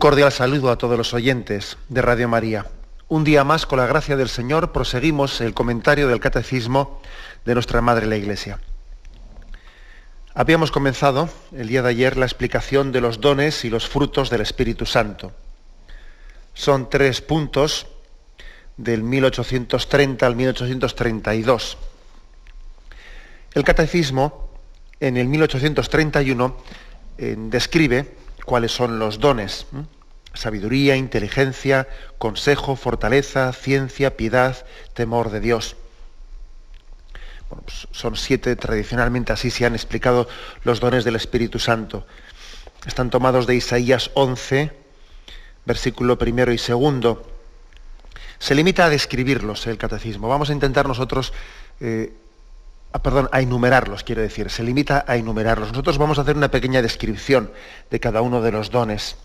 Cordial saludo a todos los oyentes de Radio María. Un día más, con la gracia del Señor, proseguimos el comentario del Catecismo de nuestra Madre la Iglesia. Habíamos comenzado el día de ayer la explicación de los dones y los frutos del Espíritu Santo. Son tres puntos del 1830 al 1832. El Catecismo, en el 1831, eh, describe cuáles son los dones. Sabiduría, inteligencia, consejo, fortaleza, ciencia, piedad, temor de Dios. Bueno, pues son siete, tradicionalmente así se han explicado los dones del Espíritu Santo. Están tomados de Isaías 11, versículo primero y segundo. Se limita a describirlos el catecismo. Vamos a intentar nosotros eh, Ah, perdón, a enumerarlos, quiero decir, se limita a enumerarlos. Nosotros vamos a hacer una pequeña descripción de cada uno de los dones.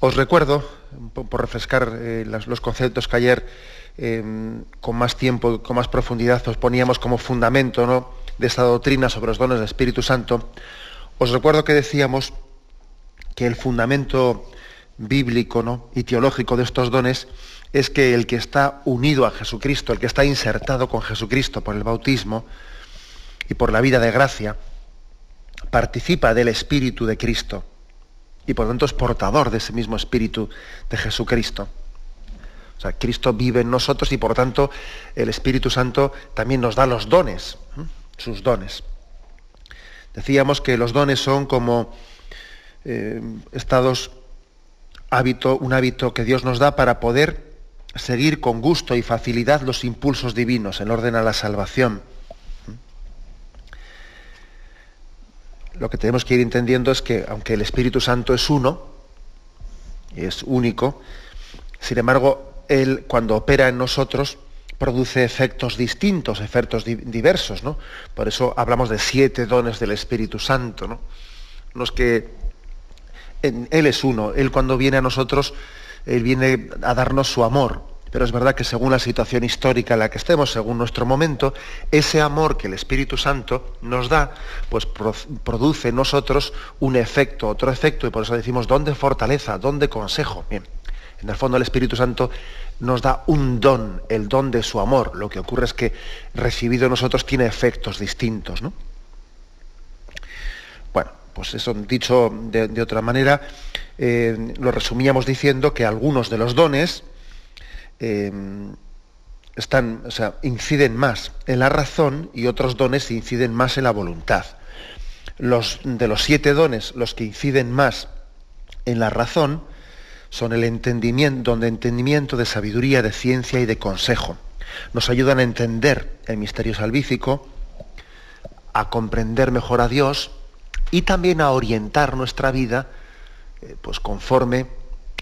Os recuerdo, por refrescar eh, los conceptos que ayer em, con más tiempo, con más profundidad os poníamos como fundamento ¿no? de esta doctrina sobre los dones del Espíritu Santo, os recuerdo que decíamos que el fundamento bíblico ¿no? y teológico de estos dones es que el que está unido a Jesucristo, el que está insertado con Jesucristo por el bautismo y por la vida de gracia, participa del Espíritu de Cristo y por lo tanto es portador de ese mismo Espíritu de Jesucristo. O sea, Cristo vive en nosotros y por tanto el Espíritu Santo también nos da los dones, sus dones. Decíamos que los dones son como eh, estados, hábito, un hábito que Dios nos da para poder seguir con gusto y facilidad los impulsos divinos en orden a la salvación. Lo que tenemos que ir entendiendo es que aunque el Espíritu Santo es uno, es único, sin embargo, Él cuando opera en nosotros produce efectos distintos, efectos diversos. ¿no? Por eso hablamos de siete dones del Espíritu Santo. ¿no? Los que Él es uno, Él cuando viene a nosotros él viene a darnos su amor. Pero es verdad que según la situación histórica en la que estemos, según nuestro momento, ese amor que el Espíritu Santo nos da, pues produce en nosotros un efecto, otro efecto, y por eso decimos don de fortaleza, don de consejo. Bien, en el fondo el Espíritu Santo nos da un don, el don de su amor. Lo que ocurre es que recibido nosotros tiene efectos distintos. ¿no? Pues eso dicho de otra manera, eh, lo resumíamos diciendo que algunos de los dones eh, están, o sea, inciden más en la razón y otros dones inciden más en la voluntad. Los, de los siete dones, los que inciden más en la razón son el entendimiento, de entendimiento, de sabiduría, de ciencia y de consejo. Nos ayudan a entender el misterio salvífico, a comprender mejor a Dios y también a orientar nuestra vida eh, pues conforme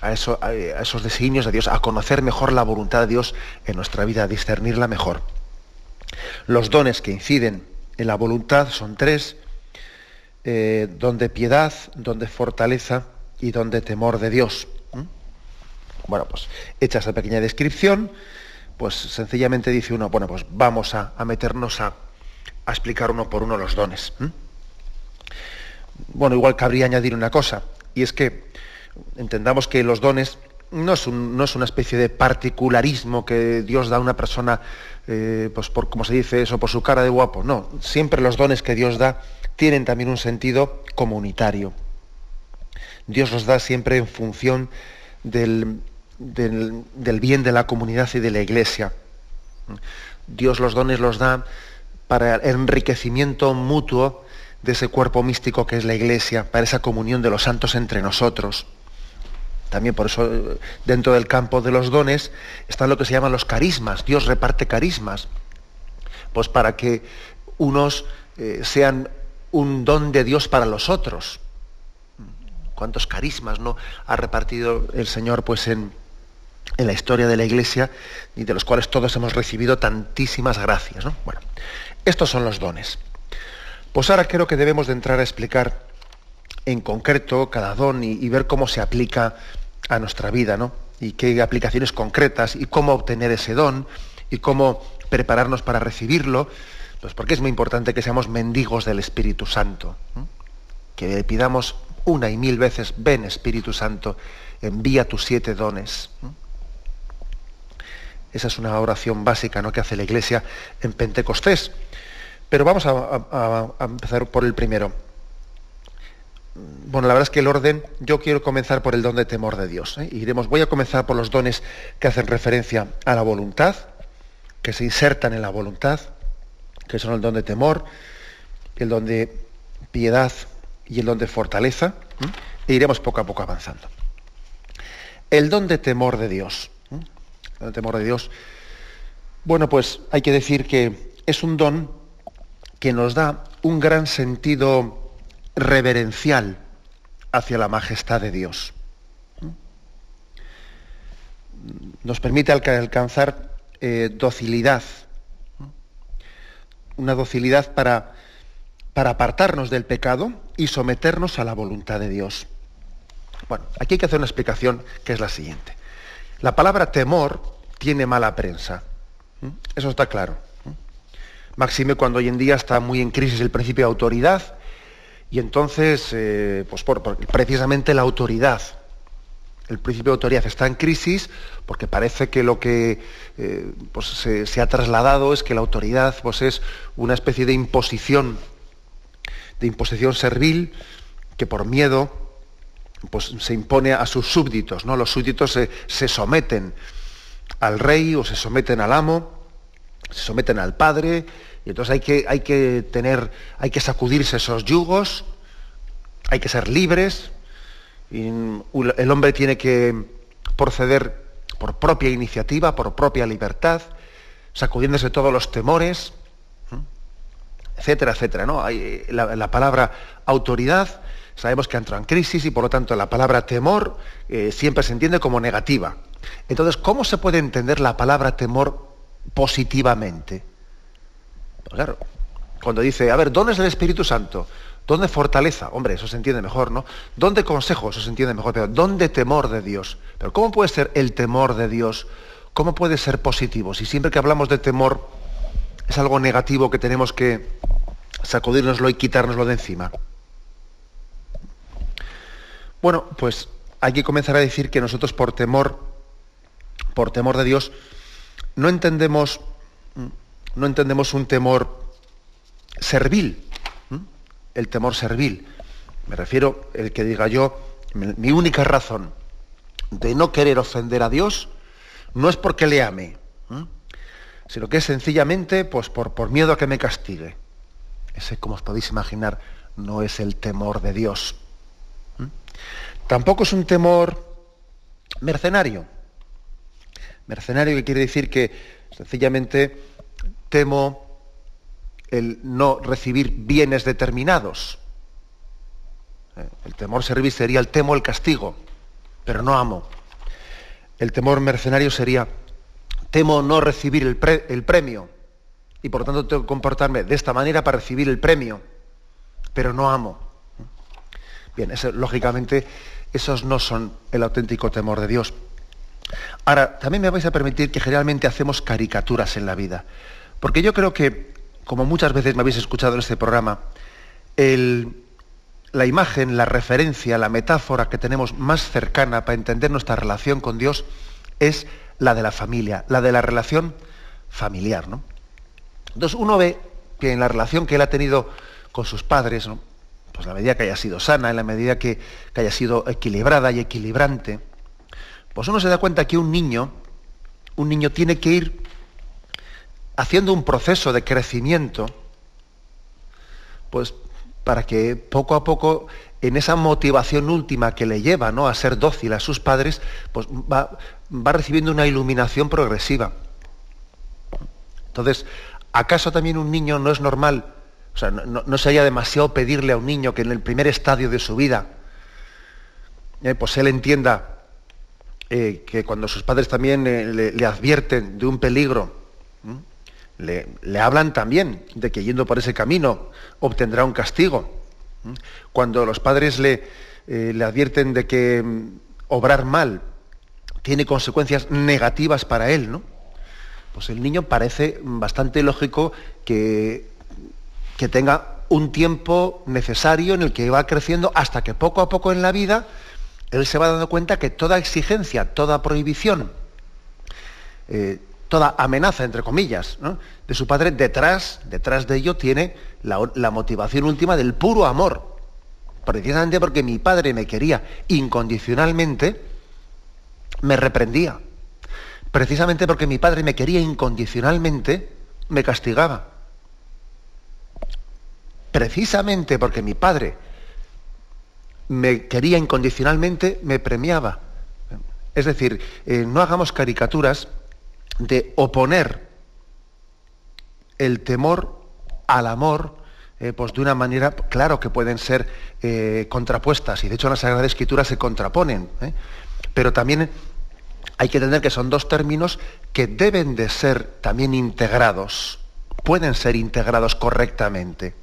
a, eso, a, esos designios de Dios, a conocer mejor la voluntad de Dios en nuestra vida, a discernirla mejor. Los dones que inciden en la voluntad son tres, eh, don de piedad, don de fortaleza y don de temor de Dios. Bueno, pues hecha esa pequeña descripción, pues sencillamente dice uno, bueno, pues vamos a, meternos a, explicar uno por uno los dones. Bueno, igual cabría añadir una cosa, y es que entendamos que los dones no es, una especie de particularismo que Dios da a una persona, eh, pues por como se dice eso, por su cara de guapo. No, siempre los dones que Dios da tienen también un sentido comunitario. Dios los da siempre en función del, del bien de la comunidad y de la iglesia. Dios los dones los da para enriquecimiento mutuo de ese cuerpo místico que es la iglesia, para esa comunión de los santos entre nosotros. También por eso dentro del campo de los dones están lo que se llaman los carismas. Dios reparte carismas. Pues para que unos eh, sean un don de Dios para los otros. cuántos carismas no ha repartido el Señor pues en, en la historia de la Iglesia y de los cuales todos hemos recibido tantísimas gracias. ¿no? Bueno, estos son los dones. Pues ahora creo que debemos de entrar a explicar en concreto cada don y, ver cómo se aplica a nuestra vida, ¿no? Y qué aplicaciones concretas y cómo obtener ese don y cómo prepararnos para recibirlo, pues porque es muy importante que seamos mendigos del Espíritu Santo, que le pidamos una y mil veces, ven Espíritu Santo, envía tus siete dones. Esa es una oración básica ¿no? que hace la Iglesia en Pentecostés. Pero vamos a, empezar por el primero. Bueno, la verdad es que el orden, yo quiero comenzar por el don de temor de Dios. ¿eh? Iremos, voy a comenzar por los dones que hacen referencia a la voluntad, que se insertan en la voluntad, que son el don de temor, el don de piedad y el don de fortaleza, e iremos poco a poco avanzando. El don de temor de Dios. El temor de Dios. Bueno, pues hay que decir que es un don que nos da un gran sentido reverencial hacia la majestad de Dios. Nos permite alcanzar eh, docilidad, una docilidad para, para apartarnos del pecado y someternos a la voluntad de Dios. Bueno, aquí hay que hacer una explicación que es la siguiente. La palabra temor tiene mala prensa. Eso está claro. Máxime cuando hoy en día está muy en crisis el principio de autoridad y entonces, eh, pues por, precisamente la autoridad, el principio de autoridad está en crisis porque parece que lo que eh, pues se, ha trasladado es que la autoridad pues es una especie de imposición, de imposición servil que por miedo pues se impone a sus súbditos, ¿no? Los súbditos se, se someten al rey o se someten al amo se someten al Padre, y entonces hay que, hay que tener, hay que sacudirse esos yugos, hay que ser libres, el hombre tiene que proceder por propia iniciativa, por propia libertad, sacudiéndose todos los temores, etcétera, etcétera. ¿no? Hay, la, palabra autoridad sabemos que entra en crisis y por lo tanto la palabra temor eh, siempre se entiende como negativa. Entonces, ¿cómo se puede entender la palabra temor positivamente. Pues claro, cuando dice, a ver, ¿dónde es el Espíritu Santo? ¿Dónde fortaleza? Hombre, eso se entiende mejor, ¿no? ¿Dónde consejo? Eso se entiende mejor. Pero ¿dónde temor de Dios? Pero ¿cómo puede ser el temor de Dios? ¿Cómo puede ser positivo? Si siempre que hablamos de temor es algo negativo que tenemos que sacudírnoslo y quitárnoslo de encima. Bueno, pues hay que comenzar a decir que nosotros por temor, por temor de Dios, no entendemos, no entendemos un temor servil, el temor servil. Me refiero el que diga yo, mi única razón de no querer ofender a Dios no es porque le ame, sino que es sencillamente pues, por, por miedo a que me castigue. Ese, como os podéis imaginar, no es el temor de Dios. Tampoco es un temor mercenario. Mercenario que quiere decir que sencillamente temo el no recibir bienes determinados. Eh, el temor servir sería el temo el castigo, pero no amo. El temor mercenario sería temo no recibir el, el premio y por lo tanto tengo que comportarme de esta manera para recibir el premio, pero no amo. Bien, lógicamente esos no son el auténtico temor de Dios. Ahora, también me vais a permitir que generalmente hacemos caricaturas en la vida, porque yo creo que, como muchas veces me habéis escuchado en este programa, la imagen, la referencia, la metáfora que tenemos más cercana para entender nuestra relación con Dios es la de la familia, la de la relación familiar. ¿no? Entonces uno ve que en la relación que él ha tenido con sus padres, pues la medida que haya sido sana, en la medida que haya sido equilibrada y equilibrante, pues uno se da cuenta que un niño, un niño tiene que ir haciendo un proceso de crecimiento, pues para que poco a poco, en esa motivación última que le lleva ¿no? a ser dócil a sus padres, pues va, recibiendo una iluminación progresiva. Entonces, ¿acaso también un niño no es normal? O sea, no, no sería demasiado pedirle a un niño que en el primer estadio de su vida eh, pues él entienda eh, que cuando sus padres también le, advierten de un peligro, le, hablan también de que yendo por ese camino obtendrá un castigo. Cuando los padres le, le advierten de que mm, obrar mal tiene consecuencias negativas para él, ¿no? Pues el niño parece bastante lógico que, que tenga un tiempo necesario en el que va creciendo hasta que poco a poco en la vida él se va dando cuenta que toda exigencia, toda prohibición, eh, toda amenaza, entre comillas, de su padre, detrás, detrás de ello tiene la, la motivación última del puro amor. Precisamente porque mi padre me quería incondicionalmente, me reprendía. Precisamente porque mi padre me quería incondicionalmente, me castigaba. Precisamente porque mi padre me quería incondicionalmente, me premiaba. Es decir, eh, no hagamos caricaturas de oponer el temor al amor, eh, pues de una manera, claro que pueden ser eh, contrapuestas, y de hecho en la Sagrada Escritura se contraponen, pero también hay que entender que son dos términos que deben de ser también integrados, pueden ser integrados correctamente.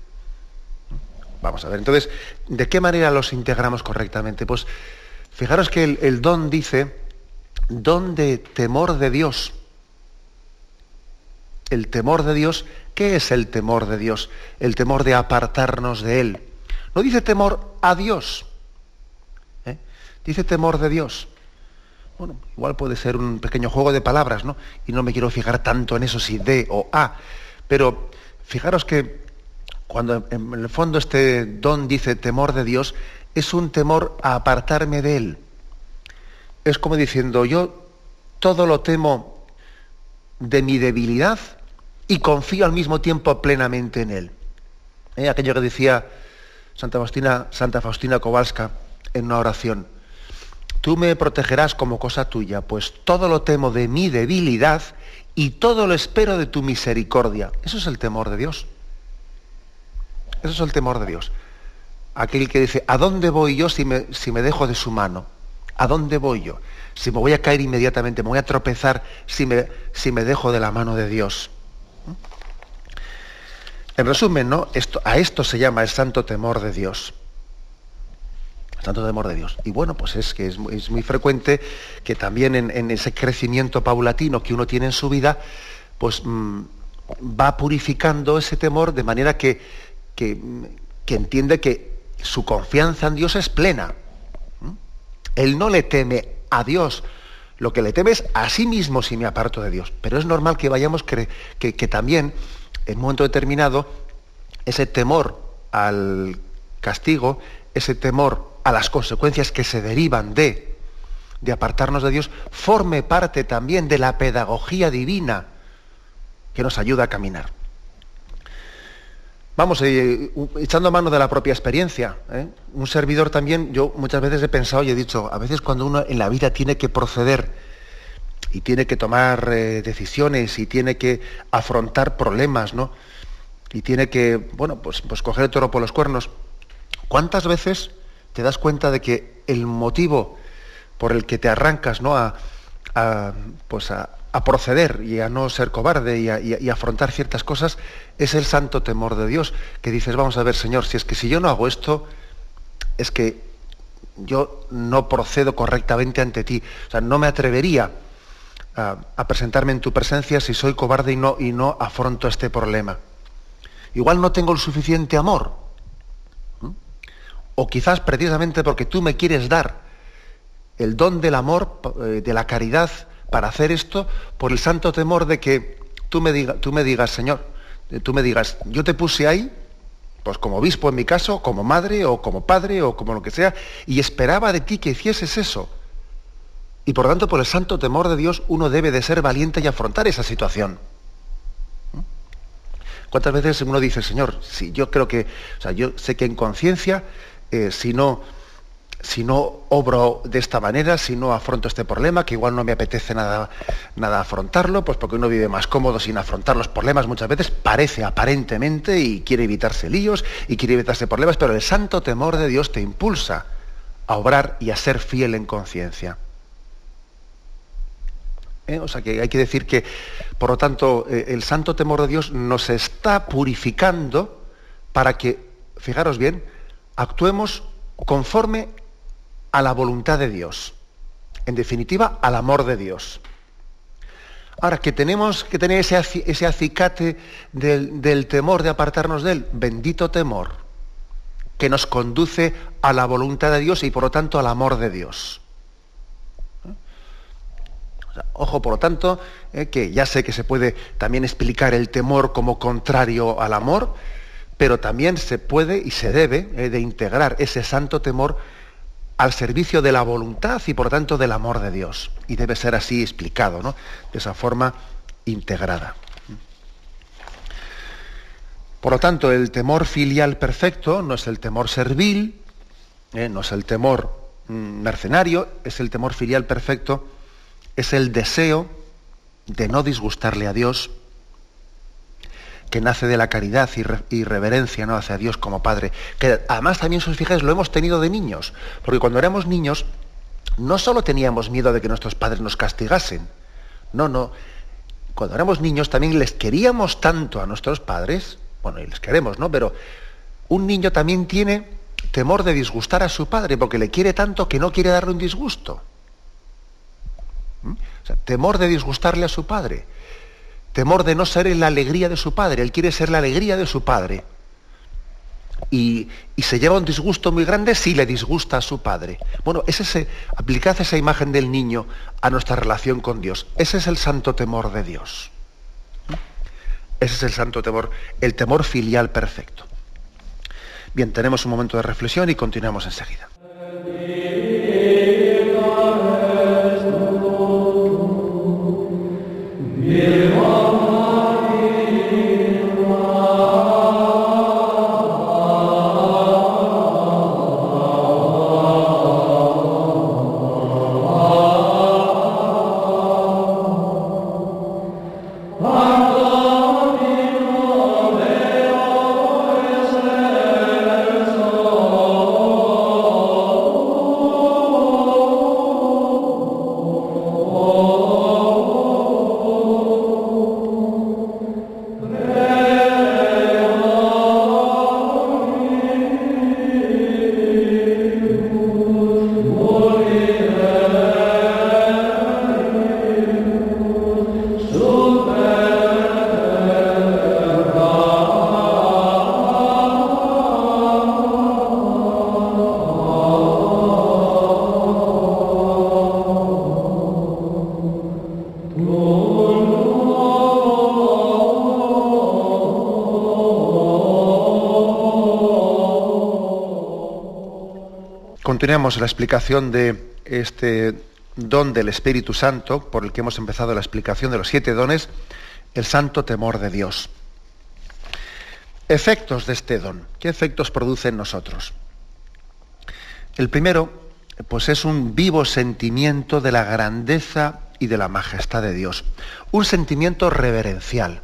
Vamos a ver, entonces, ¿de qué manera los integramos correctamente? Pues fijaros que el, don dice, don de temor de Dios. El temor de Dios, ¿qué es el temor de Dios? El temor de apartarnos de Él. No dice temor a Dios, ¿eh? dice temor de Dios. Bueno, igual puede ser un pequeño juego de palabras, ¿no? Y no me quiero fijar tanto en eso si de o a, pero fijaros que cuando en el fondo este don dice temor de Dios, es un temor a apartarme de Él. Es como diciendo, yo todo lo temo de mi debilidad y confío al mismo tiempo plenamente en Él. ¿Eh? Aquello que decía Santa Faustina, Santa Faustina Kowalska en una oración, tú me protegerás como cosa tuya, pues todo lo temo de mi debilidad y todo lo espero de tu misericordia. Eso es el temor de Dios. Eso es el temor de Dios. Aquel que dice, ¿a dónde voy yo si me, si me dejo de su mano? ¿A dónde voy yo? Si me voy a caer inmediatamente, me voy a tropezar si me, si me dejo de la mano de Dios. En resumen, ¿no? Esto, a esto se llama el santo temor de Dios. El santo temor de Dios. Y bueno, pues es que es, muy frecuente que también en, ese crecimiento paulatino que uno tiene en su vida, pues mm, va purificando ese temor de manera que que, entiende que su confianza en Dios es plena. Él no le teme a Dios, lo que le teme es a sí mismo si me aparto de Dios. Pero es normal que vayamos, que, que, también, en un momento determinado, ese temor al castigo, ese temor a las consecuencias que se derivan de, de apartarnos de Dios, forme parte también de la pedagogía divina que nos ayuda a caminar. Vamos, eh, echando mano de la propia experiencia. ¿eh? Un servidor también, yo muchas veces he pensado y he dicho, a veces cuando uno en la vida tiene que proceder y tiene que tomar eh, decisiones y tiene que afrontar problemas, ¿no? Y tiene que, bueno, pues, pues coger el toro por los cuernos. ¿Cuántas veces te das cuenta de que el motivo por el que te arrancas, ¿no? A, pues a, a proceder y a no ser cobarde y a, afrontar ciertas cosas es el santo temor de Dios, que dices, vamos a ver, Señor, si es que si yo no hago esto, es que yo no procedo correctamente ante ti. O sea, no me atrevería a, presentarme en tu presencia si soy cobarde y no, y no afronto este problema. Igual no tengo el suficiente amor. O quizás precisamente porque tú me quieres dar el don del amor, eh, de la caridad, para hacer esto por el santo temor de que tú me, tú me digas, Señor, tú me digas, yo te puse ahí, pues como obispo en mi caso, como madre o como padre o como lo que sea, y esperaba de ti que hicieses eso. Y por tanto, por el santo temor de Dios, uno debe de ser valiente y afrontar esa situación. ¿Cuántas veces uno dice, Señor, si yo creo que, o sea, yo sé que en conciencia, eh, si no si no obro de esta manera, si no afronto este problema, que igual no me apetece nada, nada afrontarlo, pues porque uno vive más cómodo sin afrontar los problemas muchas veces, parece aparentemente y quiere evitarse líos y quiere evitarse problemas, pero el santo temor de Dios te impulsa a obrar y a ser fiel en conciencia. ¿Eh? O sea que hay que decir que, por lo tanto, eh, el santo temor de Dios nos está purificando para que, fijaros bien, actuemos conforme a la voluntad de Dios. En definitiva, al amor de Dios. Ahora, que tenemos que tener ese, acicate del, del temor de apartarnos de él, bendito temor, que nos conduce a la voluntad de Dios y por lo tanto al amor de Dios. Ojo, por lo tanto, eh, que ya sé que se puede también explicar el temor como contrario al amor, pero también se puede y se debe eh, de integrar ese santo temor al servicio de la voluntad y por tanto del amor de Dios. Y debe ser así explicado, ¿no? De esa forma integrada. Por lo tanto, el temor filial perfecto no es el temor servil, eh, no es el temor mm, mercenario, es el temor filial perfecto es el deseo de no disgustarle a Dios, que nace de la caridad y, reverencia ¿no? hacia Dios como Padre. Que además también, si os fijáis, lo hemos tenido de niños. Porque cuando éramos niños, no solo teníamos miedo de que nuestros padres nos castigasen. No, no. Cuando éramos niños también les queríamos tanto a nuestros padres. Bueno, y les queremos, ¿no? Pero un niño también tiene temor de disgustar a su padre porque le quiere tanto que no quiere darle un disgusto. ¿Mm? temor de disgustarle a su padre, temor de no ser la alegría de su padre, él quiere ser la alegría de su padre. Y, se lleva un disgusto muy grande si le disgusta a su padre. Bueno, es ese, aplicad esa imagen del niño a nuestra relación con Dios. Ese es el santo temor de Dios. ¿Mm? Ese es el santo temor, el temor filial perfecto. Bien, tenemos un momento de reflexión y continuamos enseguida. La explicación de este don del Espíritu Santo, por el que hemos empezado la explicación de los siete dones, el santo temor de Dios. Efectos de este don. ¿Qué efectos produce en nosotros? El primero, pues es un vivo sentimiento de la grandeza y de la majestad de Dios. Un sentimiento reverencial.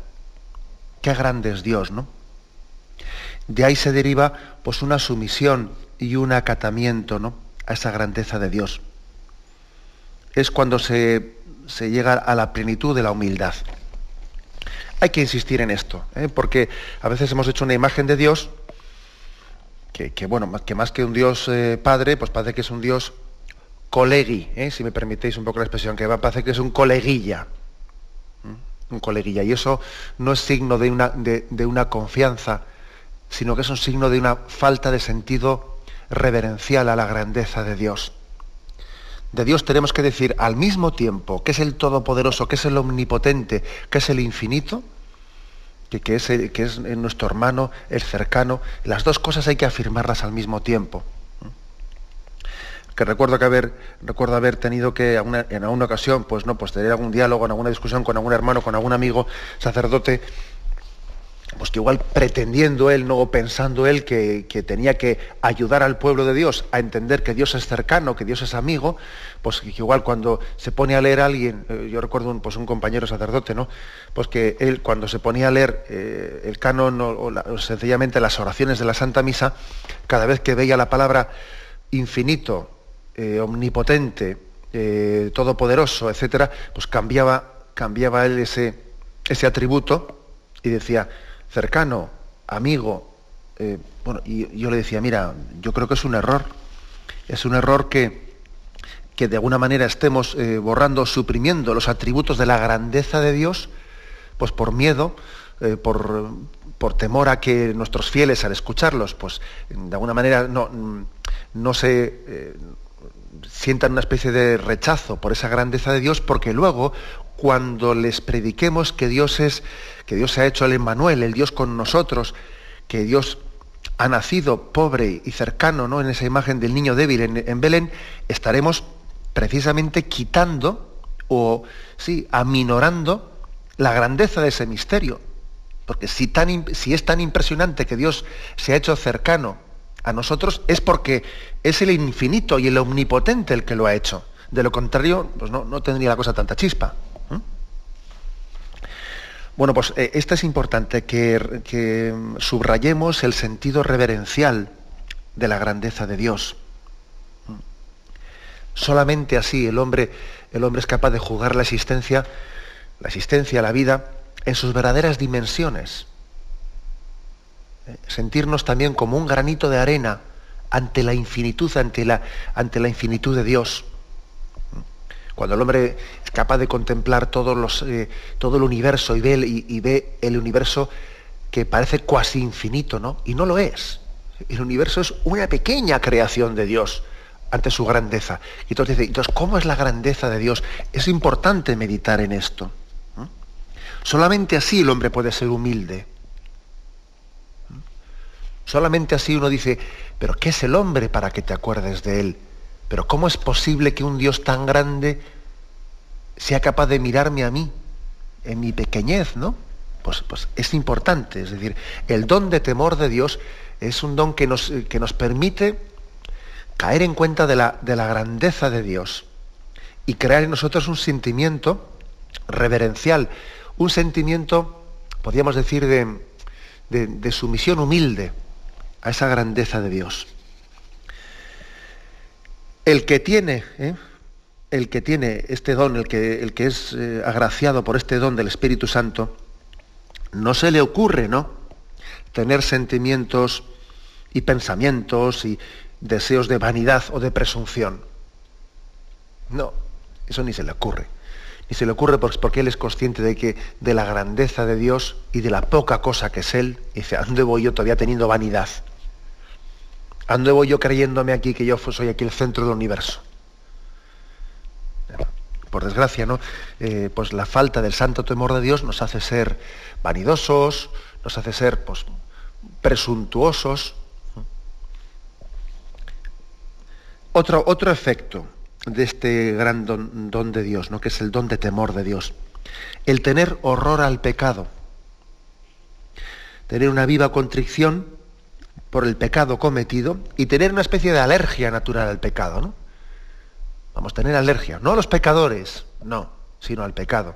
Qué grande es Dios, ¿no? De ahí se deriva pues una sumisión y un acatamiento ¿no? A esa grandeza de Dios. Es cuando se, llega a la plenitud de la humildad. Hay que insistir en esto, ¿eh? porque a veces hemos hecho una imagen de Dios que, bueno, que más que un Dios eh, padre, pues parece que es un Dios colegui, ¿eh? si me permitéis un poco la expresión, que parece que es un coleguilla. Un coleguilla. Y eso no es signo de una, de una confianza, sino que es un signo de una falta de sentido reverencial a la grandeza de Dios. De Dios tenemos que decir al mismo tiempo que es el Todopoderoso, que es el Omnipotente, que es el Infinito, que, que, es, que es nuestro hermano, el cercano. Las dos cosas hay que afirmarlas al mismo tiempo. Que recuerdo haber, recuerdo haber tenido que en alguna ocasión, pues no, pues tener algún diálogo, en alguna discusión con algún hermano, con algún amigo sacerdote, pues que igual pretendiendo él, no pensando él que, tenía que ayudar al pueblo de Dios a entender que Dios es cercano, que Dios es amigo, pues que igual cuando se pone a leer a alguien, eh, yo recuerdo un, pues un compañero sacerdote, ¿no? Pues que él cuando se ponía a leer eh, el canon o, sencillamente las oraciones de la Santa Misa, cada vez que veía la palabra infinito eh, omnipotente, todopoderoso, etcétera, pues cambiaba, cambiaba él ese, ese atributo y decía cercano, amigo. Eh, bueno, y yo le decía, mira, yo creo que es un error. Es un error que, que de alguna manera estemos borrando, suprimiendo los atributos de la grandeza de Dios, pues por miedo, por, por temor a que nuestros fieles al escucharlos, pues de alguna manera no, no se eh, sientan una especie de rechazo por esa grandeza de Dios, porque luego cuando les prediquemos que Dios es, que Dios se ha hecho el Emmanuel, el Dios con nosotros, que Dios ha nacido pobre y cercano ¿no? en esa imagen del niño débil en, Belén, estaremos precisamente quitando o sí, aminorando la grandeza de ese misterio. Porque si, tan, si es tan impresionante que Dios se ha hecho cercano a nosotros, es porque es el infinito y el omnipotente el que lo ha hecho. De lo contrario, pues no, tendría la cosa tanta chispa. Bueno, pues eh, es importante, que, subrayemos el sentido reverencial de la grandeza de Dios. Solamente así el hombre, el hombre es capaz de jugar la existencia, la existencia, la vida, en sus verdaderas dimensiones. Eh, sentirnos también como un granito de arena ante la infinitud, ante la, ante la infinitud de Dios. Cuando el hombre es capaz de contemplar todos los, eh, todo el universo y ve, y, ve, el universo que parece cuasi infinito, ¿no? Y no lo es. El universo es una pequeña creación de Dios ante su grandeza. Y entonces dice, entonces, ¿cómo es la grandeza de Dios? Es importante meditar en esto. Solamente así el hombre puede ser humilde. Solamente así uno dice, pero ¿qué es el hombre para que te acuerdes de él? Pero ¿cómo es posible que un Dios tan grande sea capaz de mirarme a mí, en mi pequeñez, ¿no? Pues, pues es importante, es decir, el don de temor de Dios es un don que nos, que nos permite caer en cuenta de la, de la grandeza de Dios y crear en nosotros un sentimiento reverencial, un sentimiento, podríamos decir, de, sumisión humilde a esa grandeza de Dios. El que tiene, ¿eh? El que tiene este don, el que, el que es eh, agraciado por este don del Espíritu Santo, no se le ocurre, ¿no? Tener sentimientos y pensamientos y deseos de vanidad o de presunción. No, eso ni se le ocurre y se le ocurre porque él es consciente de que de la grandeza de Dios y de la poca cosa que es él, y dice, ¿a dónde voy yo todavía teniendo vanidad? ¿A dónde voy yo creyéndome aquí que yo soy aquí el centro del universo? Por desgracia, ¿no? Eh, pues la falta del santo temor de Dios nos hace ser vanidosos, nos hace ser pues, presuntuosos. Otro, otro efecto de este gran don, de Dios, ¿no? que es el don de temor de Dios. El tener horror al pecado, tener una viva contrición por el pecado cometido y tener una especie de alergia natural al pecado. ¿no? Vamos, tener alergia, no a los pecadores, no, sino al pecado.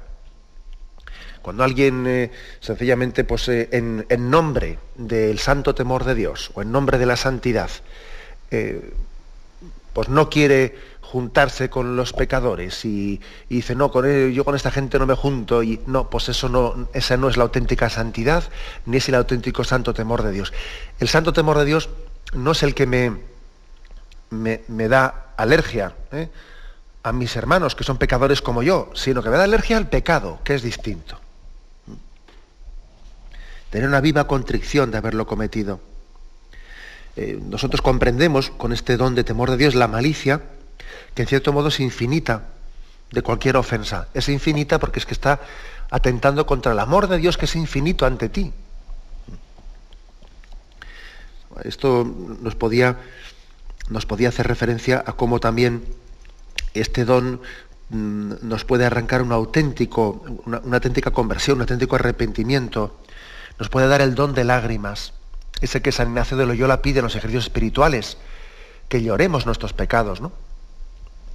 Cuando alguien eh, sencillamente pues, eh, en, nombre del santo temor de Dios o en nombre de la santidad, eh, pues no quiere juntarse con los pecadores y, dice, no, con yo con esta gente no me junto, y no, pues eso no, esa no es la auténtica santidad, ni es el auténtico santo temor de Dios. El santo temor de Dios no es el que me, da alergia ¿eh? a mis hermanos, que son pecadores como yo, sino que me da alergia al pecado, que es distinto. Tener una viva contrición de haberlo cometido. Eh, nosotros comprendemos con este don de temor de Dios la malicia, que en cierto modo es infinita de cualquier ofensa. Es infinita porque es que está atentando contra el amor de Dios que es infinito ante ti. Esto nos podía, nos podía hacer referencia a cómo también este don mm, nos puede arrancar auténtico, una, una, auténtica conversión, un auténtico arrepentimiento. Nos puede dar el don de lágrimas, ese que San Ignacio de Loyola pide en los ejercicios espirituales, que lloremos nuestros pecados, ¿no?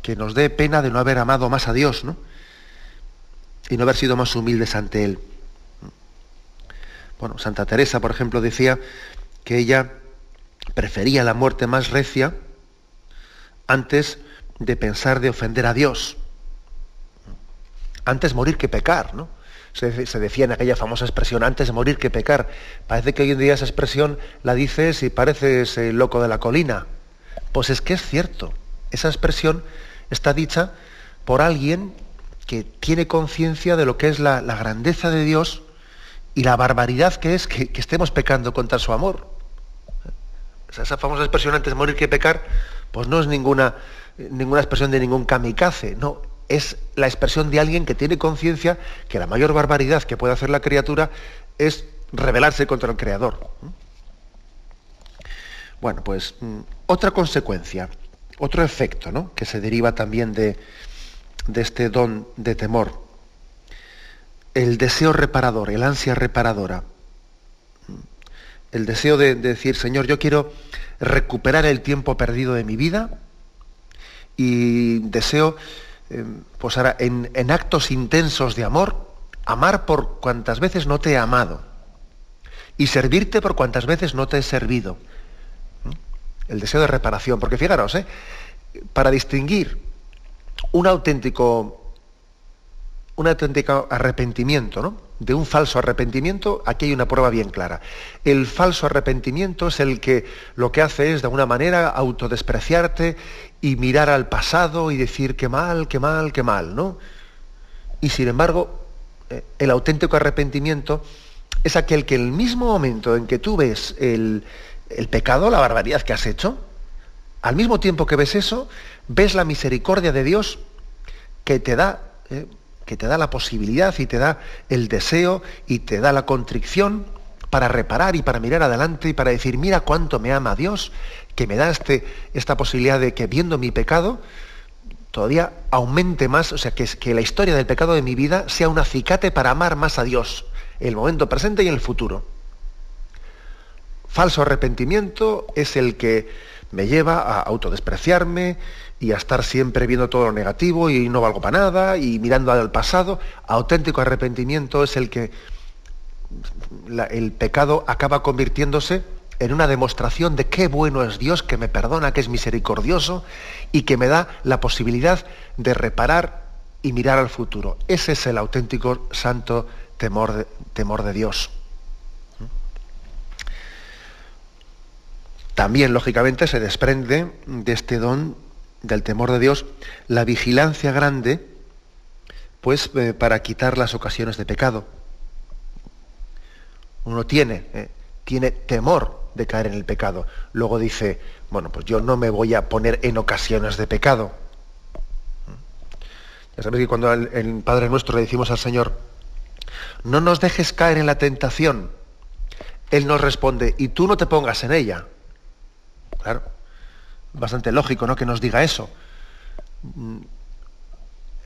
que nos dé pena de no haber amado más a Dios, ¿no? Y no haber sido más humildes ante Él. Bueno, Santa Teresa, por ejemplo, decía que ella prefería la muerte más recia antes de pensar de ofender a Dios. Antes morir que pecar, ¿no? Se, decía en aquella famosa expresión, antes morir que pecar. Parece que hoy en día esa expresión la dices y pareces el loco de la colina. Pues es que es cierto. Esa expresión está dicha por alguien que tiene conciencia de lo que es la, grandeza de Dios y la barbaridad que es que, estemos pecando contra su amor. esa famosa expresión antes morir que pecar, pues no es ninguna, ninguna expresión de ningún kamikaze, no, es la expresión de alguien que tiene conciencia que la mayor barbaridad que puede hacer la criatura es rebelarse contra el Creador. Bueno, pues mm, otra consecuencia, otro efecto ¿no? que se deriva también de, de este don de temor, el deseo reparador, el ansia reparadora, el deseo de, decir, Señor, yo quiero recuperar el tiempo perdido de mi vida y deseo, eh, pues ahora, en, actos intensos de amor, amar por cuantas veces no te he amado y servirte por cuantas veces no te he servido. El deseo de reparación, porque fijaros, ¿eh? para distinguir un auténtico, un auténtico arrepentimiento, ¿no? De un falso arrepentimiento, aquí hay una prueba bien clara. El falso arrepentimiento es el que lo que hace es, de alguna manera, autodespreciarte y mirar al pasado y decir qué mal, qué mal, qué mal, ¿no? Y sin embargo, eh, el auténtico arrepentimiento es aquel que el mismo momento en que tú ves el, el pecado, la barbaridad que has hecho, al mismo tiempo que ves eso, ves la misericordia de Dios que te da, eh, que te da la posibilidad y te da el deseo y te da la contrición para reparar y para mirar adelante y para decir, mira cuánto me ama Dios, que me da este, esta posibilidad de que viendo mi pecado, todavía aumente más, o sea, que, que la historia del pecado de mi vida sea un acicate para amar más a Dios, el momento presente y en el futuro. Falso arrepentimiento es el que me lleva a autodespreciarme, y a estar siempre viendo todo lo negativo y no valgo para nada y mirando al pasado. Auténtico arrepentimiento es el que el pecado acaba convirtiéndose en una demostración de qué bueno es Dios, que me perdona, que es misericordioso y que me da la posibilidad de reparar y mirar al futuro. Ese es el auténtico santo temor de, Dios. También, lógicamente, se desprende de este don del temor de Dios, la vigilancia grande, pues eh, para quitar las ocasiones de pecado. Uno tiene, eh, tiene temor de caer en el pecado. Luego dice, bueno, pues yo no me voy a poner en ocasiones de pecado. Ya sabéis que cuando el Padre Nuestro le decimos al Señor, no nos dejes caer en la tentación, Él nos responde, y tú no te pongas en ella. Claro, bastante lógico ¿no? que nos diga eso. Mm,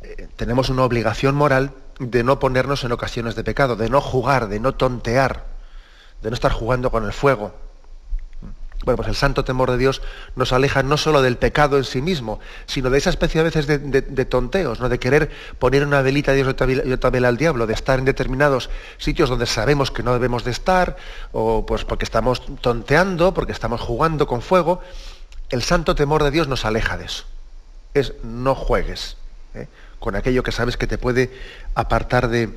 eh, tenemos una obligación moral de no ponernos en ocasiones de pecado, de no jugar, de no tontear, de no estar jugando con el fuego. Bueno, pues el santo temor de Dios nos aleja no solo del pecado en sí mismo, sino de esa especie a veces de, tonteos, ¿no? de querer poner una velita a Dios y otra vela al diablo, de estar en determinados sitios donde sabemos que no debemos de estar, o pues porque estamos tonteando, porque estamos jugando con fuego el santo temor de Dios nos aleja de eso. Es no juegues ¿eh? con aquello que sabes que te puede apartar de,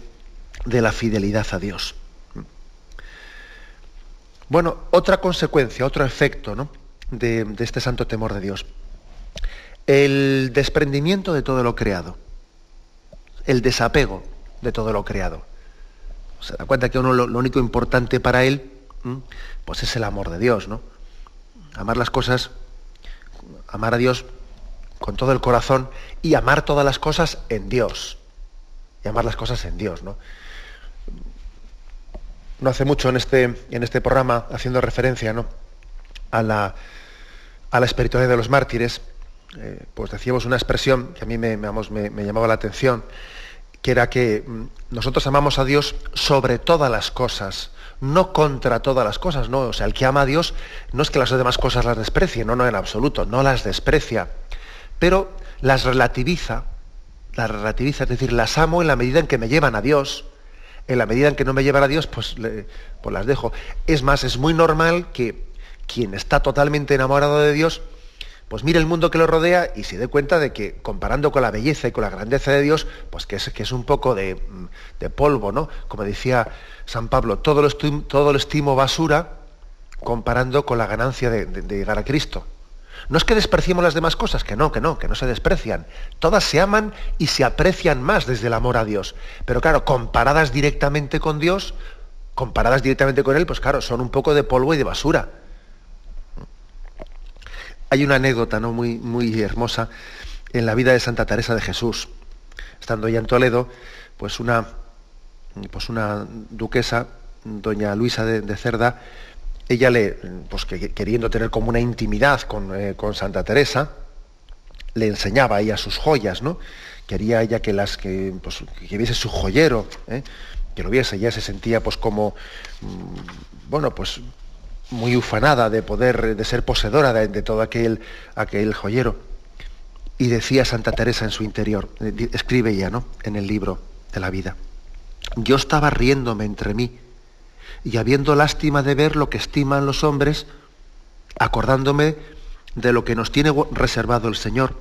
la fidelidad a Dios. Bueno, otra consecuencia, otro efecto ¿no? de, este santo temor de Dios. El desprendimiento de todo lo creado. El desapego de todo lo creado. Se da cuenta que uno lo, único importante para él, pues es el amor de Dios, ¿no? Amar las cosas amar a Dios con todo el corazón y amar todas las cosas en Dios. Y amar las cosas en Dios, ¿no? No hace mucho en este, en este programa, haciendo referencia ¿no? a, la, a la espiritualidad de los mártires, eh, pues decíamos una expresión que a mí me, me, llamaba la atención, que era que mm, nosotros amamos a Dios sobre todas las cosas, no contra todas las cosas, no. O sea, el que ama a Dios no es que las demás cosas las desprecie, no, no, en absoluto, no las desprecia, pero las relativiza, las relativiza, es decir, las amo en la medida en que me llevan a Dios. En la medida en que no me llevan a Dios, pues, pues las dejo. Es más, es muy normal que quien está totalmente enamorado de Dios, pues mire el mundo que lo rodea y se dé cuenta de que comparando con la belleza y con la grandeza de Dios, pues que es, un poco de, polvo, ¿no? Como decía San Pablo, todo lo, estimo, todo lo estimo basura comparando con la ganancia de, de llegar a Cristo. No es que despreciemos las demás cosas, que no, que no, que no se desprecian. Todas se aman y se aprecian más desde el amor a Dios. Pero claro, comparadas directamente con Dios, comparadas directamente con Él, pues claro, son un poco de polvo y de basura. Hay una anécdota ¿no? muy, muy hermosa en la vida de Santa Teresa de Jesús. Estando ella en Toledo, pues una, pues una duquesa, doña Luisa de, Cerda, ella le, pues queriendo tener como una intimidad eh, con, Santa Teresa, le enseñaba a ella sus joyas, ¿no? Quería ella que las que, pues, que viese su joyero, ¿eh? que lo viese, ella se sentía pues como, mm, bueno, pues muy ufanada de poder, de ser poseedora de, todo aquel, aquel joyero. Y decía Santa Teresa en su interior, eh, escribe ya, ¿no? En el libro de la vida. Yo estaba riéndome entre mí y habiendo lástima de ver lo que estiman los hombres, acordándome de lo que nos tiene reservado el Señor.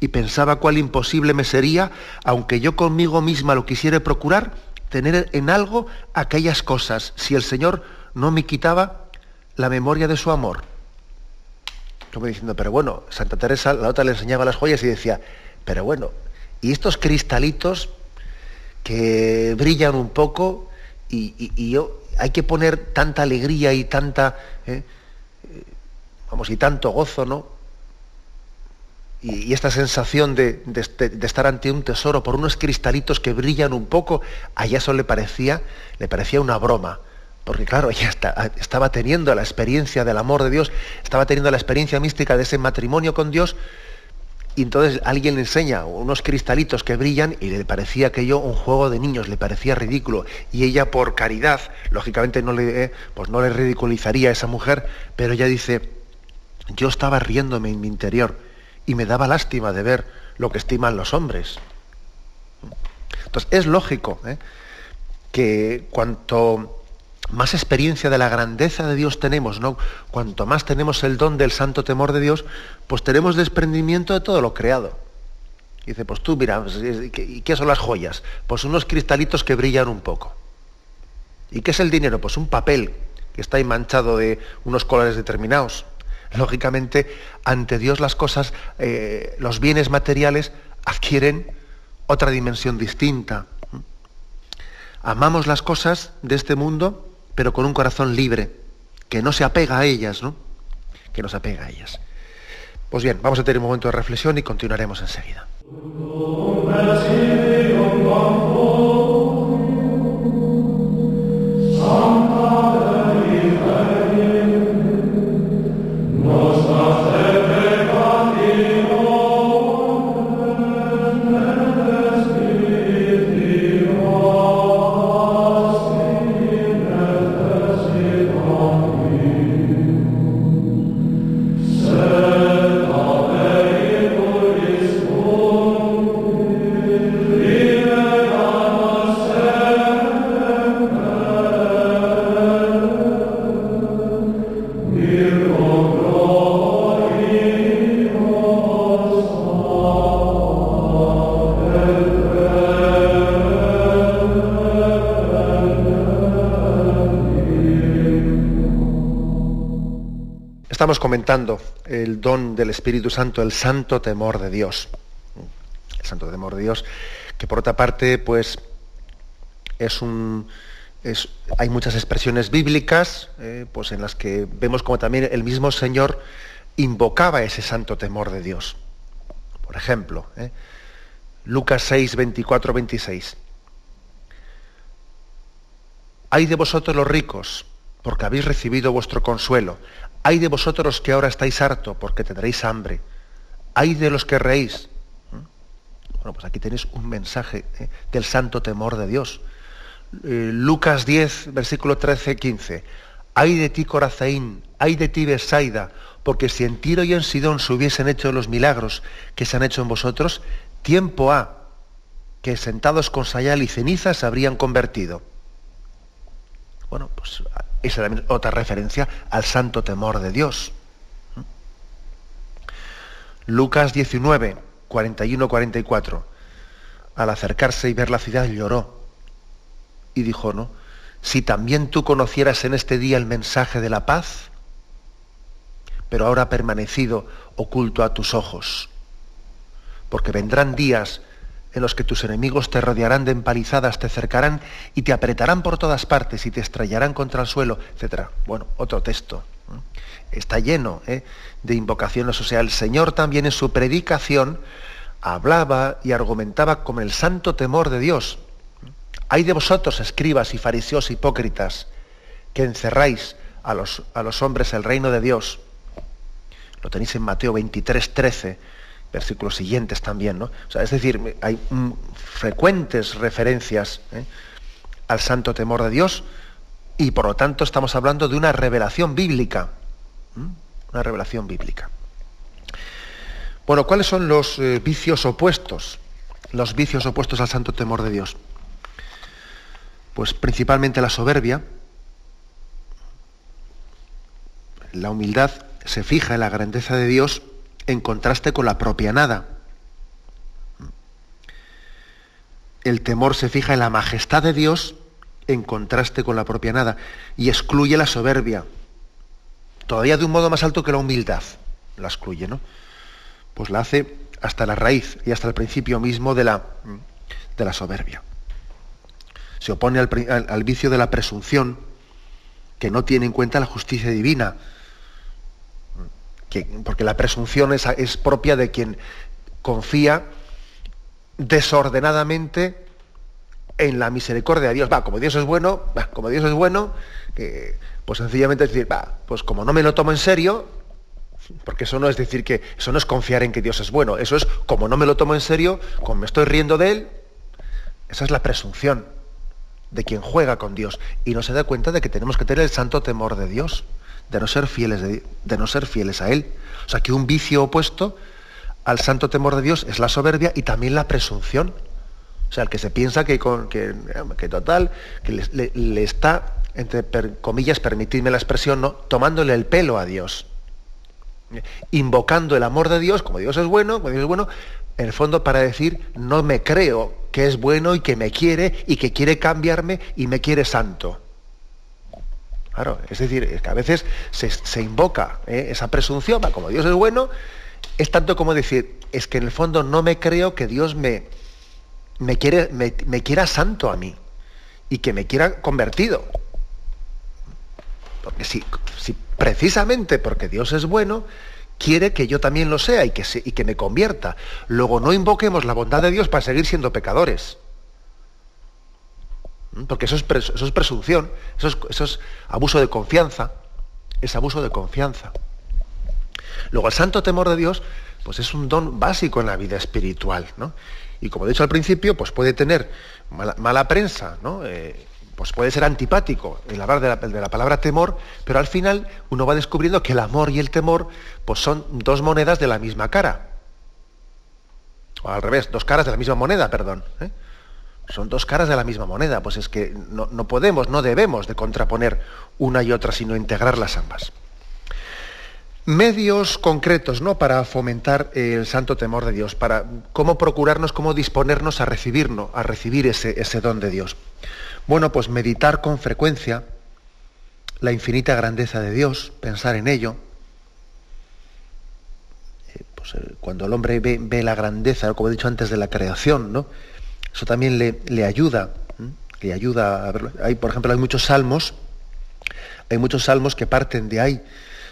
Y pensaba cuál imposible me sería, aunque yo conmigo misma lo quisiera procurar, tener en algo aquellas cosas, si el Señor no me quitaba la memoria de su amor. Como diciendo, pero bueno, Santa Teresa, la otra le enseñaba las joyas y decía, pero bueno, y estos cristalitos que brillan un poco y, yo, hay que poner tanta alegría y tanta, ¿eh? vamos, y tanto gozo, ¿no? Y, esta sensación de, de, estar ante un tesoro por unos cristalitos que brillan un poco, a eso le parecía, le parecía una broma porque claro, ella estaba teniendo la experiencia del amor de Dios, estaba teniendo la experiencia mística de ese matrimonio con Dios, y entonces alguien le enseña unos cristalitos que brillan y le parecía aquello un juego de niños, le parecía ridículo. Y ella por caridad, lógicamente no le, eh, pues no le ridiculizaría a esa mujer, pero ella dice, yo estaba riéndome en mi interior y me daba lástima de ver lo que estiman los hombres. Entonces es lógico ¿eh? que cuanto más experiencia de la grandeza de Dios tenemos, ¿no? Cuanto más tenemos el don del santo temor de Dios, pues tenemos desprendimiento de todo lo creado. Y dice, pues tú mira, pues, ¿y qué son las joyas? Pues unos cristalitos que brillan un poco. ¿Y qué es el dinero? Pues un papel que está manchado de unos colores determinados. Lógicamente, ante Dios las cosas, eh, los bienes materiales adquieren otra dimensión distinta. Amamos las cosas de este mundo pero con un corazón libre, que no se apega a ellas, ¿no? Que no se apega a ellas. Pues bien, vamos a tener un momento de reflexión y continuaremos enseguida. El don del Espíritu Santo, el santo temor de Dios. El santo temor de Dios, que por otra parte, pues, es un. hay muchas expresiones bíblicas, eh, pues en las que vemos como también el mismo Señor invocaba ese santo temor de Dios. Por ejemplo, eh, Lucas 6, 24, 26. Hay de vosotros los ricos, porque habéis recibido vuestro consuelo. Hay de vosotros que ahora estáis harto porque tendréis hambre. Hay de los que reís. ¿Mm? Bueno, pues aquí tenéis un mensaje ¿eh? del santo temor de Dios. Eh, Lucas 10, versículo 13, 15. Hay de ti, Corazaín, hay de ti, Besaida, porque si en Tiro y en Sidón se hubiesen hecho los milagros que se han hecho en vosotros, tiempo ha que sentados con sayal y cenizas se habrían convertido. Bueno, pues esa es otra referencia al santo temor de Dios. Lucas 19, 41-44. Al acercarse y ver la ciudad lloró y dijo, ¿no? Si también tú conocieras en este día el mensaje de la paz, pero ahora ha permanecido oculto a tus ojos, porque vendrán días en los que tus enemigos te rodearán de empalizadas, te cercarán y te apretarán por todas partes y te estrellarán contra el suelo, etc. Bueno, otro texto. Está lleno ¿eh? de invocaciones. O sea, el Señor también en su predicación hablaba y argumentaba con el santo temor de Dios. Hay de vosotros, escribas y fariseos hipócritas, que encerráis a los, a los hombres el reino de Dios. Lo tenéis en Mateo 23, 13 versículos siguientes también, ¿no? O sea, es decir, hay mm, frecuentes referencias ¿eh? al santo temor de Dios y por lo tanto estamos hablando de una revelación bíblica, una revelación bíblica. Bueno, ¿cuáles son los eh, vicios opuestos? Los vicios opuestos al santo temor de Dios. Pues principalmente la soberbia, la humildad se fija en la grandeza de Dios en contraste con la propia nada. El temor se fija en la majestad de Dios en contraste con la propia nada y excluye la soberbia, todavía de un modo más alto que la humildad, la excluye, ¿no? Pues la hace hasta la raíz y hasta el principio mismo de la, de la soberbia. Se opone al, al vicio de la presunción, que no tiene en cuenta la justicia divina, porque la presunción es, propia de quien confía desordenadamente en la misericordia de Dios. Va, como Dios es bueno, como Dios es bueno, pues sencillamente decir, va, pues como no me lo tomo en serio, porque eso no es decir que, eso no es confiar en que Dios es bueno, eso es como no me lo tomo en serio, como me estoy riendo de él, esa es la presunción de quien juega con Dios y no se da cuenta de que tenemos que tener el santo temor de Dios de no ser fieles, de, no ser fieles a Él. O sea que un vicio opuesto al santo temor de Dios es la soberbia y también la presunción. O sea, el que se piensa que, con, que, total, que le, está, entre comillas, permitidme la expresión, ¿no? tomándole el pelo a Dios. Invocando el amor de Dios, como Dios es bueno, como Dios es bueno, en el fondo para decir, no me creo que es bueno y que me quiere y que quiere cambiarme y me quiere santo. Claro, es decir, que a veces se, invoca ¿eh? esa presunción, como Dios es bueno, es tanto como decir, es que en el fondo no me creo que Dios me, me, quiere, me, quiera santo a mí y que me quiera convertido. Porque si, si, precisamente porque Dios es bueno, quiere que yo también lo sea y que, y que me convierta. Luego no invoquemos la bondad de Dios para seguir siendo pecadores. Porque eso es, eso es presunción, eso es, eso es, abuso de confianza, es abuso de confianza. Luego el santo temor de Dios, pues es un don básico en la vida espiritual, ¿no? Y como he dicho al principio, pues puede tener mala, prensa, ¿no? Eh, pues puede ser antipático el hablar de la, de la, palabra temor, pero al final uno va descubriendo que el amor y el temor pues son dos monedas de la misma cara. O al revés, dos caras de la misma moneda, perdón. ¿eh? son dos caras de la misma moneda, pues es que no, podemos, no debemos de contraponer una y otra, sino integrarlas ambas. Medios concretos ¿no? para fomentar el santo temor de Dios, para cómo procurarnos, cómo disponernos a recibirnos, a recibir ese, ese don de Dios. Bueno, pues meditar con frecuencia la infinita grandeza de Dios, pensar en ello. Eh, pues, eh, cuando el hombre ve, ve, la grandeza, como he dicho antes, de la creación, ¿no? Eso también le, ayuda, le ayuda a verlo. Hay, por ejemplo, hay muchos salmos, hay muchos salmos que parten de ahí.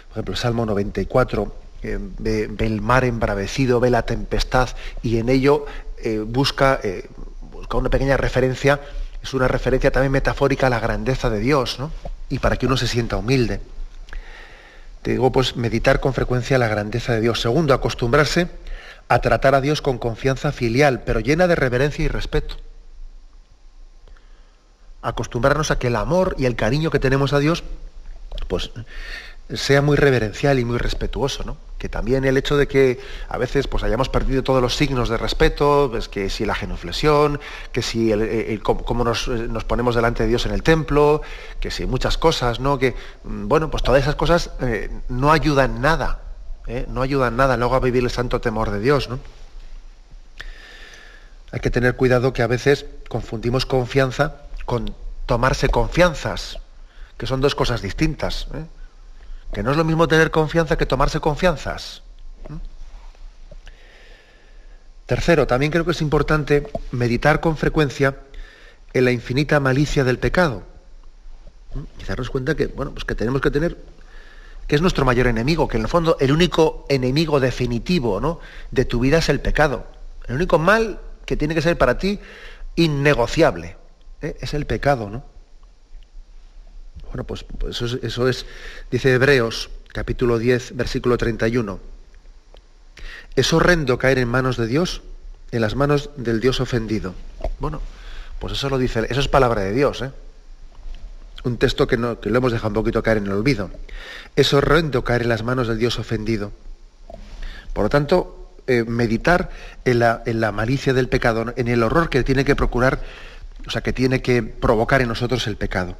Por ejemplo, el Salmo 94, eh, ve, el mar embravecido, ve la tempestad y en ello busca, busca una pequeña referencia, es una referencia también metafórica a la grandeza de Dios, ¿no? Y para que uno se sienta humilde. Te digo, pues meditar con frecuencia la grandeza de Dios. Segundo, acostumbrarse a tratar a Dios con confianza filial, pero llena de reverencia y respeto. Acostumbrarnos a que el amor y el cariño que tenemos a Dios, pues sea muy reverencial y muy respetuoso, ¿no? Que también el hecho de que a veces pues hayamos perdido todos los signos de respeto, pues que si la genuflexión, que si cómo nos, ponemos delante de Dios en el templo, que si muchas cosas, ¿no? Que, mm, bueno, pues todas esas cosas eh, no ayudan nada ¿eh? no ayudan nada luego a vivir el santo temor de Dios. ¿no? Hay que tener cuidado que a veces confundimos confianza con tomarse confianzas, que son dos cosas distintas. ¿eh? Que no es lo mismo tener confianza que tomarse confianzas. Tercero, también creo que es importante meditar con frecuencia en la infinita malicia del pecado. Y darnos cuenta que, bueno, pues que tenemos que tener, que es nuestro mayor enemigo, que en el fondo el único enemigo definitivo ¿no? de tu vida es el pecado. El único mal que tiene que ser para ti innegociable ¿eh? es el pecado, ¿no? Bueno, pues, pues eso, es, dice Hebreos, capítulo 10, versículo 31. Es horrendo caer en manos de Dios, en las manos del Dios ofendido. Bueno, pues eso lo dice, eso es palabra de Dios, ¿eh? Un texto que, no, que lo hemos dejado un poquito caer en el olvido. Es horrendo caer en las manos del Dios ofendido. Por lo tanto, eh, meditar en la, en la malicia del pecado, en el horror que tiene que procurar, o sea, que tiene que provocar en nosotros el pecado.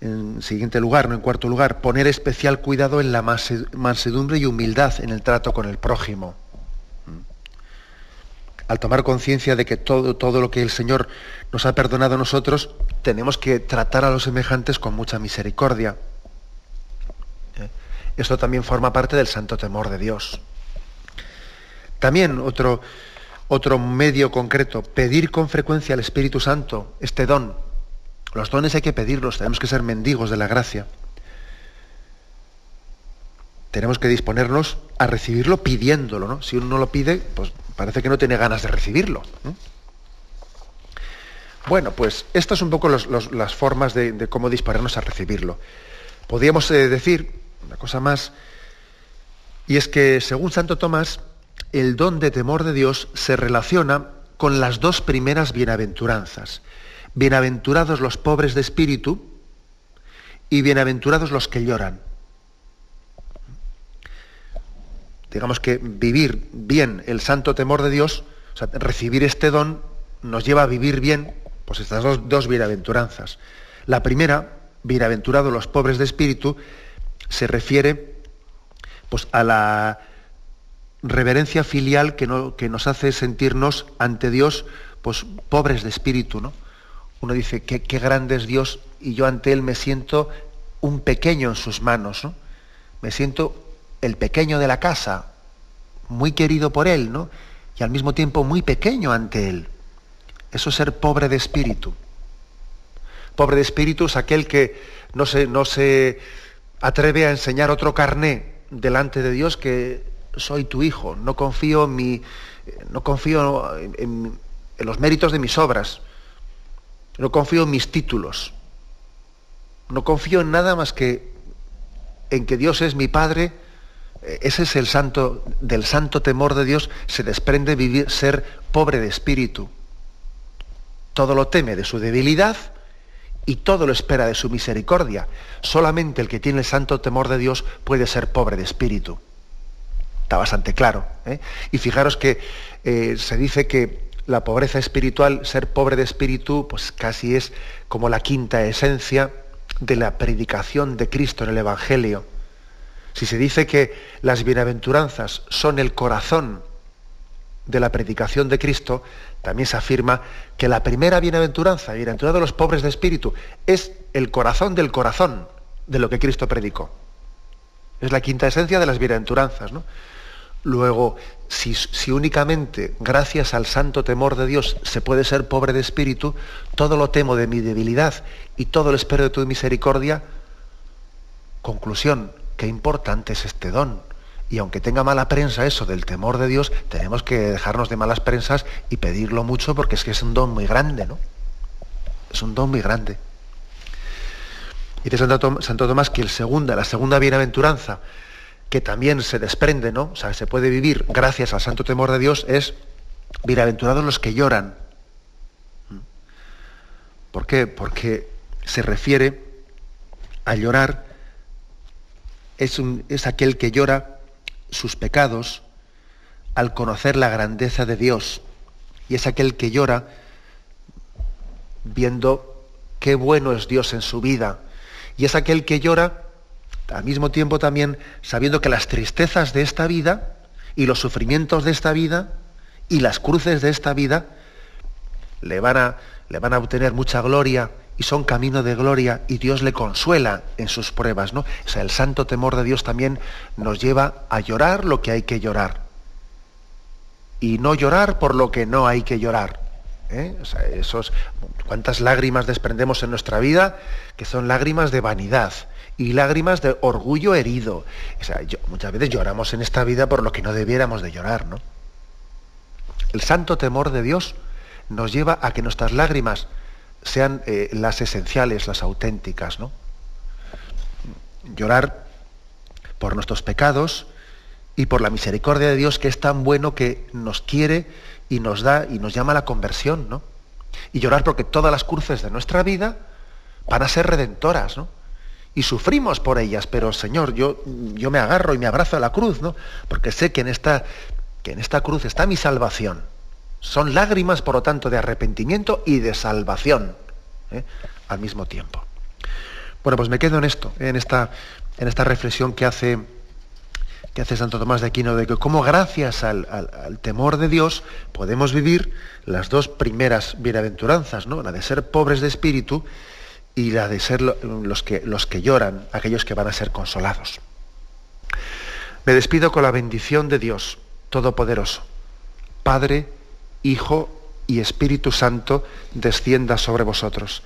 En siguiente lugar, no en cuarto lugar, poner especial cuidado en la mansedumbre y humildad en el trato con el prójimo. Mm. Al tomar conciencia de que todo, todo lo que el Señor nos ha perdonado a nosotros, tenemos que tratar a los semejantes con mucha misericordia. ¿Eh? Esto también forma parte del santo temor de Dios. También otro, otro medio concreto, pedir con frecuencia al Espíritu Santo este don los dones hay que pedirlos, tenemos que ser mendigos de la gracia. Tenemos que disponernos a recibirlo pidiéndolo, ¿no? Si uno no lo pide, pues parece que no tiene ganas de recibirlo. Bueno, pues estas son un poco las formas de, cómo disponernos a recibirlo. Podríamos eh, decir una cosa más, y es que según Santo Tomás, el don de temor de Dios se relaciona con las dos primeras bienaventuranzas. Bienaventurados los pobres de espíritu y bienaventurados los que lloran. Digamos que vivir bien el santo temor de Dios, o sea, recibir este don, nos lleva a vivir bien pues estas dos, bienaventuranzas. La primera, bienaventurados los pobres de espíritu, se refiere pues, a la reverencia filial que, que, nos hace sentirnos ante Dios pues, pobres de espíritu, ¿no? Uno dice, qué, grande es Dios y yo ante Él me siento un pequeño en sus manos, ¿no? Me siento el pequeño de la casa, muy querido por Él, ¿no? Y al mismo tiempo muy pequeño ante Él. Eso es ser pobre de espíritu. Pobre de espíritu es aquel que no se, no se atreve a enseñar otro carné delante de Dios que soy tu hijo, no confío en, mi, no confío en los méritos de mis obras, no confío en mis títulos. No confío en nada más que en que Dios es mi Padre. Ese es el santo, del santo temor de Dios se desprende vivir, ser pobre de espíritu. Todo lo teme de su debilidad y todo lo espera de su misericordia. Solamente el que tiene el santo temor de Dios puede ser pobre de espíritu. Está bastante claro. ¿eh? Y fijaros que eh, se dice que la pobreza espiritual, ser pobre de espíritu, pues casi es como la quinta esencia de la predicación de Cristo en el Evangelio. Si se dice que las bienaventuranzas son el corazón de la predicación de Cristo, también se afirma que la primera bienaventuranza, bienaventurado de los pobres de espíritu, es el corazón del corazón de lo que Cristo predicó. Es la quinta esencia de las bienaventuranzas. ¿no? Luego, si, únicamente gracias al santo temor de Dios se puede ser pobre de espíritu, todo lo temo de mi debilidad y todo lo espero de tu misericordia, conclusión, qué importante es este don. Y aunque tenga mala prensa eso del temor de Dios, tenemos que dejarnos de malas prensas y pedirlo mucho porque es que es un don muy grande, ¿no? Es un don muy grande. Dice Santo, Tomás que el segunda, la segunda bienaventuranza que también se desprende, ¿no? O sea, se puede vivir gracias al santo temor de Dios, es bienaventurados los que lloran. ¿Por qué? Porque se refiere a llorar, es, es aquel que llora sus pecados al conocer la grandeza de Dios. Y es aquel que llora viendo qué bueno es Dios en su vida. Y es aquel que llora al mismo tiempo también sabiendo que las tristezas de esta vida y los sufrimientos de esta vida y las cruces de esta vida le van a, le van a obtener mucha gloria y son camino de gloria y Dios le consuela en sus pruebas, ¿no? O sea, el santo temor de Dios también nos lleva a llorar lo que hay que llorar y no llorar por lo que no hay que llorar. ¿eh? O sea, esos, cuántas lágrimas desprendemos en nuestra vida que son lágrimas de vanidad y lágrimas de orgullo herido. O sea, muchas veces lloramos en esta vida por lo que no debiéramos de llorar, ¿no? El santo temor de Dios nos lleva a que nuestras lágrimas sean eh, las esenciales, las auténticas, ¿no? Llorar por nuestros pecados y por la misericordia de Dios que es tan bueno que nos quiere y nos da y nos llama a la conversión, ¿no? Y llorar porque todas las cruces de nuestra vida van a ser redentoras, ¿no? Y sufrimos por ellas, pero Señor, yo, yo me agarro y me abrazo a la cruz, ¿no? Porque sé que en esta, que en esta cruz está mi salvación. Son lágrimas, por lo tanto, de arrepentimiento y de salvación ¿eh? al mismo tiempo. Bueno, pues me quedo en esto, en esta, en esta reflexión que hace que hace Santo Tomás de Aquino, de que como gracias al, temor de Dios podemos vivir las dos primeras bienaventuranzas, ¿no? la de ser pobres de espíritu y la de ser los que, los que lloran, aquellos que van a ser consolados. Me despido con la bendición de Dios Todopoderoso, Padre, Hijo y Espíritu Santo, descienda sobre vosotros.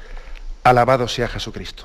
Alabado sea Jesucristo.